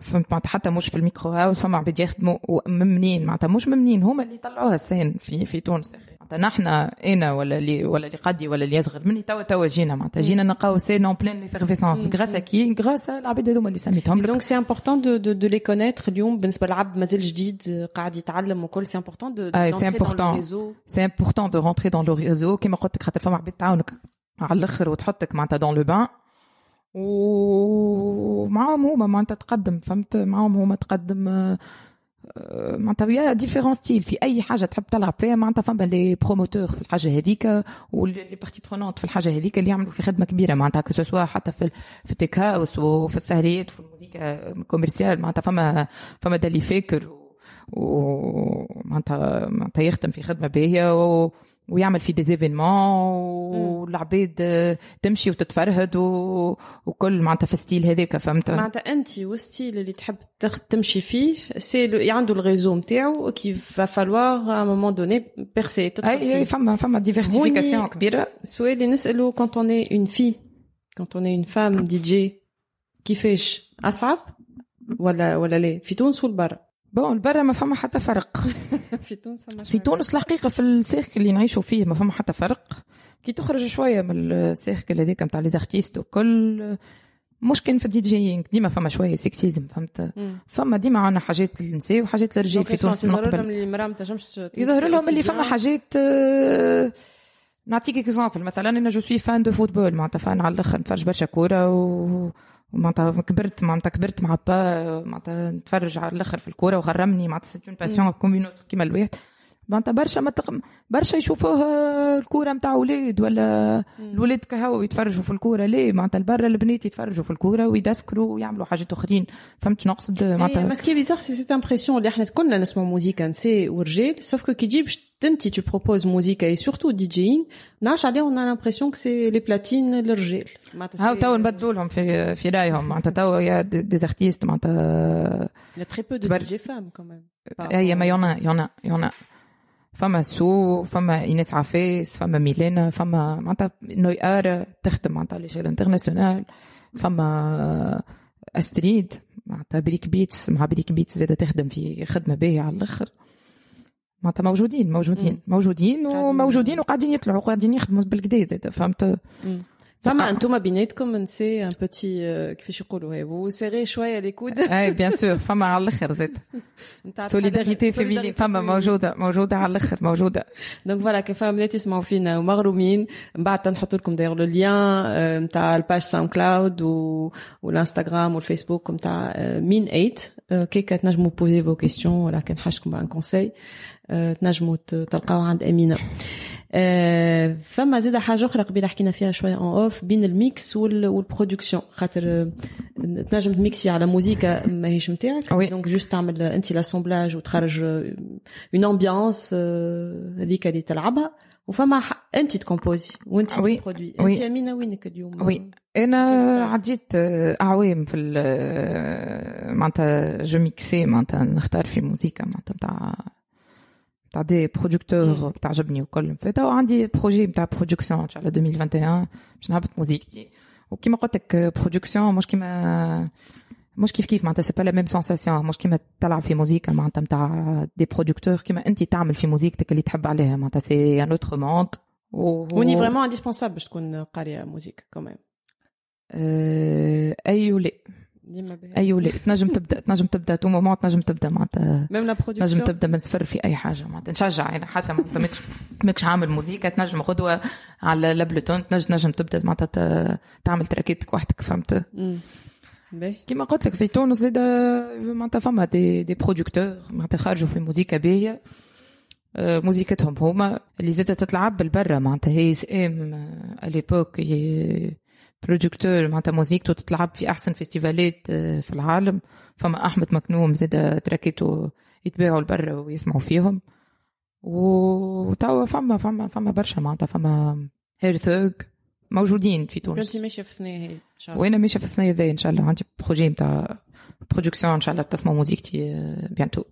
فهمت معناتها حتى مش في الميكرو هاوس فما عباد يخدموا ممنين معناتها مش ممنين هما اللي طلعوها السين في في تونس. معناتها نحن إنا ولا اللي ولا اللي قدي ولا اللي يصغر مني توا توا جينا معناتها جينا نلقاو سين اون بلين ايفيرفيسونس غراس كي غراس العباد هذوما اللي سميتهم دونك سي امبورتون دو دو لي كونيتر اليوم بالنسبة للعبد مازال جديد قاعد يتعلم وكل سي امبورتون دو سي امبورتون c'est important de rentrer dans le réseau كيما قلت لك خاطر فما عباد تعاونك على الأخر وتحطك معناتها dans le bain ومعاهم هما معناتها تقدم فهمت؟ معاهم هما تقدم معناتها y a différents styles في أي حاجة تحب تلعب فيها معناتها فما les promoteurs في الحاجة هذيك و les parties prenantes في الحاجة هذيك اللي يعملوا في خدمة كبيرة. معناتها soit حتى في في ال tech house وفي السهريات وفي الموسيقى commerciale معناتها فما فما دالي فاكر ومعناتها معناتها يخدم في خدمة باهية ويعمل في des événements والعباد تمشي وتتفرهد و... وكل معناتها في style هذاك فهمت؟ معناتها أنت وال style اللي تحب تمشي فيه c'est عنده ال réseau نتاعو qui va falloir à moment donné percer et أي فما فما diversification كبيرة. السؤال اللي نسالو quand t'es une une fille quand t'es une une femme DJ كيفاش أصعب ولا ولا لا؟ في تونس ولا برا bon برا ما فما حتى فرق. في تونس فما في تونس الحقيقة في ال cercle اللي نعيشوا فيه ما فما حتى فرق. كي تخرج شوية من ال cercle هذاك نتاع les artistes وكل مش كان في ال DJing ديما فما شوية sexisme فهمت؟ فما ديما عندنا حاجات للنساء وحاجات للرجال في تونس من يظهر لهم قبل اللي المراه ما تنجمش يظهر لهم اللي فما حاجات نعطيك exemple مثلا أنا je suis fan de football معناتها fan على الأخر نتفرج برشا كورة و معناتها كبرت معناتها كبرت مع با معناتها نتفرج على الآخر في الكورة وغرمني معناتها c'est une passion كيما الواحد. معناتها برشا ما تق... برشا يشوفوه الكورة نتاع ولاد ولا الولاد كهو يتفرجوا في الكورة. ليه؟ معناتها البرا البنات يتفرجوا في الكورة ويدسكروا ويعملوا حاجات أخرين. فهمت شنو نقصد معناتها معناتها mais ce qui est bizarre c'est cette impression اللي إحنا كلنا نسمعوا موزيكا نساء ورجال sauf que كي تجي باش أنت tu proposes موزيكا et surtout DJing نعرفش علاه on a l'impression que c'est les platines للرجال معناتها هاو تو نبدلوا لهم في في رأيهم. معناتها تو يا des artistes معناتها Il y a très peu de تبر- DJ femmes quand même. par هي ما rapport يونا يونا يونا. فما سو فما إيناس عفاس فما ميلانا فما معناتها نويار تخدم معناتها l'échelle internationale فما أستريد معناتها break beats مع break beats زادة تخدم في خدمة باهية على الأخر. معناتها موجودين موجودين. موجودين قاعدين- وموجودين وقاعدين يطلعوا وقاعدين يخدموا بالكدا زادة فهمت؟ فما أنتم بيناتكم نسي un petit كيفاش يقولوا هي vous serrez شوية les coudes. اي bien sûr فما على الآخر زاد نتاع solidarité féminine فما موجوده موجوده على الآخر موجوده donc voilà كيف بنات يسمعوا فينا ومغرومين من بعد تنحط لكم داير le lien نتاع ال page SoundCloud و والانستغرام والفيسبوك نتاع مين 8 كيكا تنجموا poser vos questions ولا كان حاجتكم un conseil تنجموا ت- تلقاو عند امينه آه، فما زيد حاجة أخرى قبيلة حكينا فيها شوية en off بين ال mix وال- وال production خاطر آه، تنجم تميكسي على موزيكا ماهيش نتاعك oui. donc juste تعمل أنت l'assemblage وتخرج une ambiance هذيك اللي تلعبها وفما ح- أنت تكومبوزي وأنت oui. تبرودوي oui. انت أمينة وينك اليوم oui. أنا كيف عديت آه، أعوام في ال- معناتها je mixais معناتها نختار في موسيقى معناتها نتاع نتاع des producteurs تعجبني وكل فتا وعندي projet نتاع production ان شاء الله 2021 باش نهبط موزيكتي وكيما قلت لك production مش كيما مش كيف كيف معناتها c'est pas la même sensation مش كيما تلعب في موزيكا معناتها نتاع des producteurs كيما انت تعمل في موزيكتك اللي تحب عليها معناتها c'est un autre monde وني vraiment indispensable باش تكون قاريه musique كمان آه، اي ولا ديما باهي اي ولا تنجم تبدأ تنجم تبدأ tout moment تنجم تبدأ معناتها. même la تنجم production تبدأ من صفر في أي حاجة معناتها. نشجع يعني حتى ماكش ماكش عامل موزيكا تنجم غدوة على ل Ableton تنجم تنجم تبدأ معناتها تعمل تراكيتك وحدك فهمت؟ كيما قلت لك في تونس زاد معناتها فما des des producteurs معناتها خرجوا في موزيكا باهية. آه، موزيكتهم هما اللي زادت تتلعب بالبرا معناتها. هي إم اليبوك هي producteur معناتها موزيكته تتلعب في أحسن فيستيفالات آه، في العالم. فما أحمد مكنوم زاد تراكيته يتباعوا لبرا ويسمعوا فيهم. وتوا فما فما فما برشا معناتها فما Hearthug موجودين في تونس. كنتي ماشية في ثنايا هي إن شاء الله. وأنا ماشية في السنة ذي إن شاء الله. عندي projet نتاع production إن شاء الله بتسمع موزيكتي بيانتو.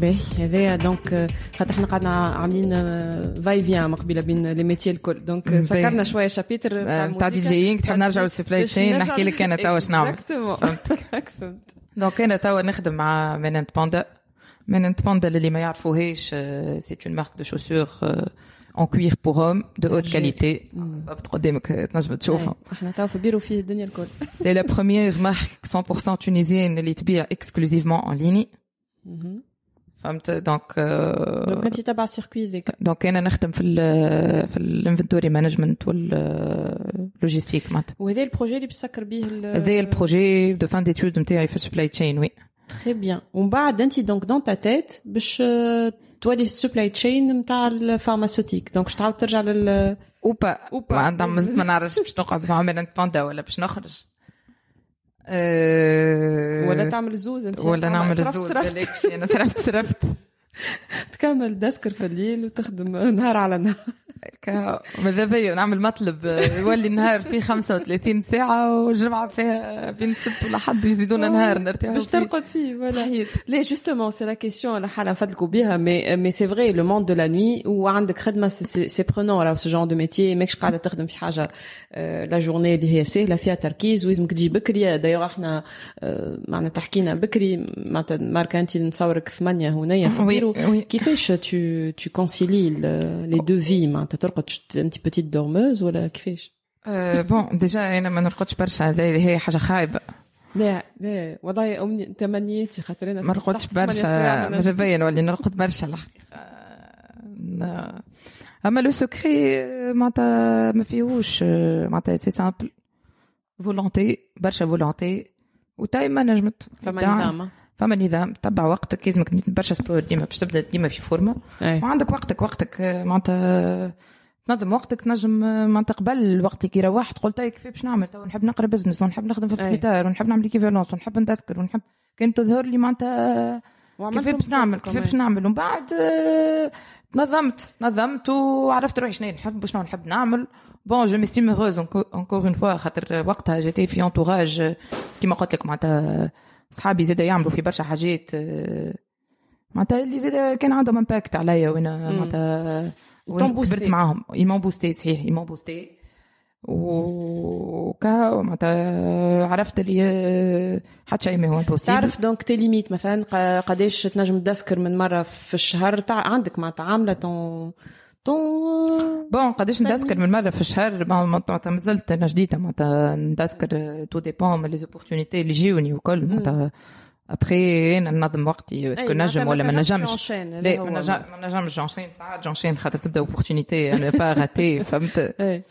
باهي هذايا donc خاطر إحنا قعدنا عاملين va-et-vient قبيله بين les métiers الكل. donc باهي. سكرنا شوية chapitre نتاع DJing تحب نرجعوا لل supply chain؟ نحكي لك أنا توا شنو؟ نعمل فهمت. فهمت donc أنا توا نخدم مع ميننت باندا. ميننت باندا اللي ما يعرفوهاش c'est une marque de chaussures en cuir pour hommes de haute qualité بالضبط قدامك تنجم تشوفهم إحنا تو في بيرو فيه الدنيا الكل. c'est فهمت؟ donc donc انت تبع ال circuit ذاك donc أنا نخدم في ال في الانفنتوري مانجمنت واللوجيستيك معناتها. وهذا ال projet اللي بسكر به هذا ال projet de fin d'études نتاعي في ال supply chain oui très bien ومن بعد أنت donc dans ta tête باش آه، تولي ال supply chain نتاع ال pharmaceutique donc باش تعاود ترجع لل اوبا أوبا. ما نعرفش باش نقعد مع ميلان باندا ولا باش نخرج. أه ولا تعمل الزوز انت؟ ولا نعمل الزوز صرفت. أنا صرفت صرفت. تكمل دسكر في الليل وتخدم نهار على نهار. ماذا بيا؟ نعمل مطلب. آه، يولي النهار فيه 35 ساعة والجمعة فيها بين السبت والأحد يزيدونا نهار نرتاح باش فيه. ترقد فيه ولا صحيت. لا justement c'est la question. على حالة نفدلكوا بها mais mais c'est vrai le monde de la nuit وعندك خدمة c'est c'est prenant. راه ce genre de métier ماكش قاعدة تخدم في حاجة آه، la journée اللي هي سهلة فيها تركيز ويلزمك تجي بكري. دايوغ إحنا آه، معنا تحكينا بكري معناتها ماركا انت نصورك ثمانية هنايا في oui ال bureau oui كيفاش tu tu concilies le- les deux vies معناتها؟ ترقد انت petite dormeuse ولا كيفاش؟ آه، bon déjà أنا ما نرقدش برشا هذه هي حاجة خايبه لا لا والله امني تمنياتي خاطر أنا ما نرقدش تحت ثمانية برشا سوايع ما ماذا نجمش. بيا نولي نرقد برشا الحقيقة نا- اما le secret معناتها ما فيهوش آه، معناتها c'est simple volonté برشا volonté ودايما نجمت فما إبداع. نظام فما نظام تبع وقتك لازمك برشا sport. ديما باش تبدأ ديما في forme. اي وعندك وقتك وقتك آه، معناتها تنظم وقتك تنجم آه، معناتها قبل اللي كي روحت قلت هاي كيف باش نعمل؟ تو نحب نقرأ business ونحب نخدم في أي. السبيطار ونحب نعمل équivalence ونحب نتذكر ونحب. كان تظهر لي معناتها كيف باش نعمل كيف باش نعمل. ومن بعد آه، تنظمت تنظمت وعرفت روحي شنو نحب وشنو نحب نعمل. bon je m'estime heureuse encore une fois خاطر وقتها j'étais في entourage كيما قلت لك معناتها صحابي زاد يعملوا في برشا حاجات آه، معناتها اللي زاد كان عندهم impact عليا وأنا. معناتها. كبرت معاهم ils m'ont boostée صحيح ils m'ont boostée وكا معناتها عرفت اللي آه، حتى شيء ما هو impossible تعرف donc tes limites مثلا قداش تنجم تذكر من مرة في الشهر تاع عندك معناتها عاملة طون bon قداش استني. نتذكر من مرة في الشهر؟ ما- ما- معناتها مازلت أنا جديدة معناتها نتذكر tout dépend من les opportunités اللي يجيوني وكل معناتها ابخي أنا ننظم وقتي est-ce que نجم ولا ما نجمش؟ لا ما نجم- ما نجمش j'enchaîne ساعات j'enchaîne خاطر تبدأ opportunité à ne pas rater فهمت؟ أي.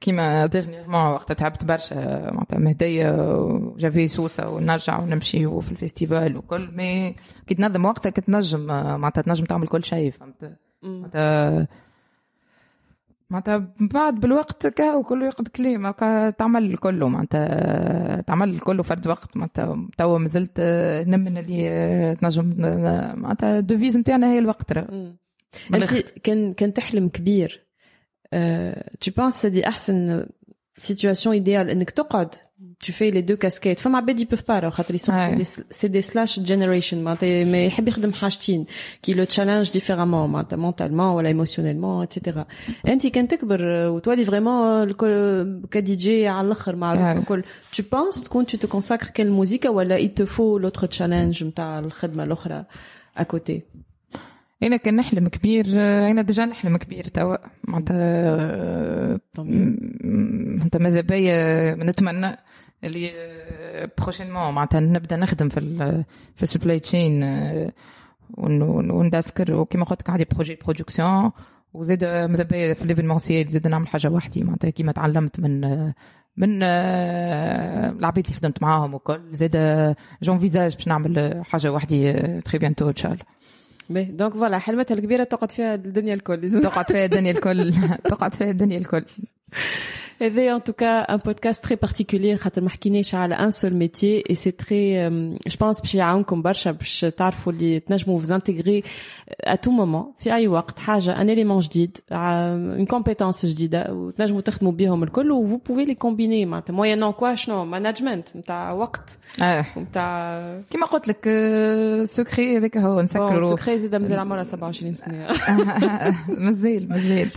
كيما dernièrement وقت تعبت برشا معناتها مهدية وجافي سوسة ونرجع ونمشي في ال festival وكل mais كي تنظم وقتك تنجم معناتها تنجم تعمل كل شيء فهمت؟ معناتها معناتها بعد بالوقت كا وكل يقعد كليم هكا تعمل كله معناتها تعمل كله فرد وقت معناتها توا مازلت نمن اللي تنجم معناتها ال devise نتاعنا هي الوقت أنت كان كان تحلم كبير. tu penses سيدي احسن situation idéale انك تقعد tu fais les deux casquettes. فما عباد يبوف با راهو خاطر يسون Ouais. c'est des slash generation معناتها ما يحب يخدم حاجتين كي le challenge différemment معناتها mentalement ولا émotionnellement et cetera انت كان تكبر آه، وتولي vraiment الكل كدي جي على الآخر معروف Ouais. الكل tu penses تكون tu te consacres كان الموسيقى ولا il te faut l'autre challenge نتاع الخدمه الاخرى à côté? أنا كان نحلم كبير أنا déjà نحلم كبير توا معناتها Tant mieux. م- انت ماذا بيا نتمنى اللي prochainement. معناتها نبدأ نخدم في في ال supply chain وندسكر. وكما قلت لك عندي projet production وزاد ماذا بيا في l'événementiel زاد نعمل حاجة وحدي. معناتها كيما تعلمت من من آه، العباد اللي خدمت معاهم وكل. زاد j'envisage باش نعمل حاجة وحدي très bientôt إن شاء الله. باهي donc voilà حلمتها الكبيرة تقعد فيها الدنيا الكل. تقعد فيها الدنيا الكل. تقعد فيها الدنيا الكل. هذا en tout cas un podcast très particulier خاطر ما حكيناش على un seul métier et c'est très euh, je pense باش يعاونكم برشا باش تعرفوا اللي تنجموا vous intégrer à tout moment. في اي وقت حاجة un élément جديد ع- une compétence جديده وتنجموا تخدموا بهم الكل و vous pouvez les combiner معناتها moyennant quoi شنو management نتاع وقت آه نتاع كيما قلت لك secret هذاك هو نسكروا سكري زيد مازال عمرها 27 سنه مازال مازال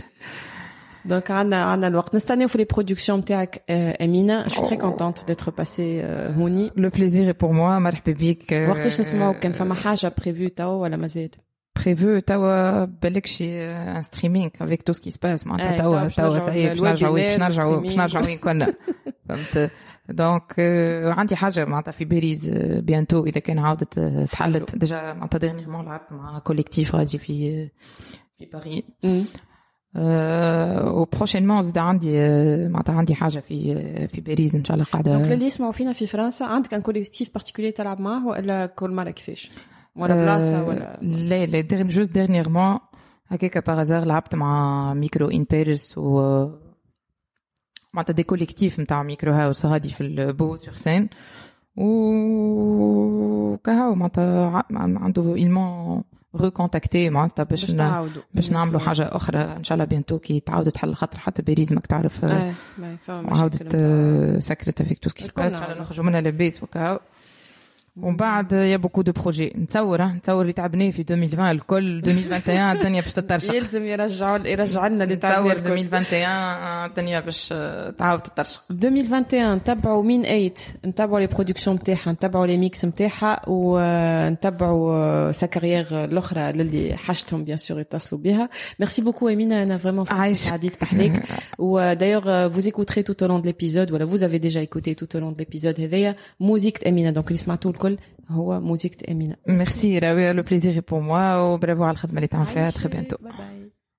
donc عندنا عندنا الوقت نستناو في les productions نتاعك آه، امينه je suis très contente d'être passée آه، هوني le plaisir pour moi مرحبا بيك وقتاش نسمعوا كان فما حاجة prévu توا ولا مازال prévu توا بالك شي en streaming avec tout ce qui se passe معناتها إيه، توا توا باش توا نرجعوا صحيح باش نرجعوا لل webinar باش نرجعوا باش وال streaming. نرجعوا وين كنا فهمت donc آه، عندي حاجة معناتها في باريس آه، bientôt اذا كان عاودت آه، تحلت déjà معناتها dernièrement لعبت مع collectif غادي في في باريس مم. و prochainement زاد عندي آه، معناتها عندي حاجة في آه، في باريس ان شاء الله donc قاعدة اللي يسمعوا فينا في فرنسا عندك un collectif particulier تلعب معاه ولا كل مره كيفاش ولا بلاصه ولا لا لا juste dernièrement هكاك par hasard لعبت مع micro en باريس و معناتها des collectifs نتاع micro house غادي في البو sur Seine و كهو معناتها عنده ils m'ont recontactée معناتها باش باش نعملوا حاجة أخرى. إن شاء الله bientôt كي تعاود تحل خاطر حتى باريس ماك تعرف عاودت سكرت avec tout ce qui se passe نخرجوا منها لاباس وكهو ومن بعد y a beaucoup de projets. نتصور نتصور اللي تعبناه في 2020 الكل 2021 الدنيا باش تترشق يلزم يرجعوا يرجع لنا اللي تعبناه 2021 الدنيا باش تعاود تترشق 2021 نتبعوا مين أيت. نتبعوا les productions نتاعها نتبعوا les mix نتاعها ونتبعوا sa carrière الأخرى للي حاجتهم bien sûr يتصلوا بها. merci beaucoup امينه أنا vraiment عديت بحذاك ودايوغ vous écouterez tout au long de l'épisode ولا vous avez déjà écouté tout au long de l'épisode هذايا. musique امينه donc اللي سمعتوا الكل. هو موزيكة أمينة. ميرسي راوي le plaisir pour moi وبرافو على الخدمة اللي تعمل فيها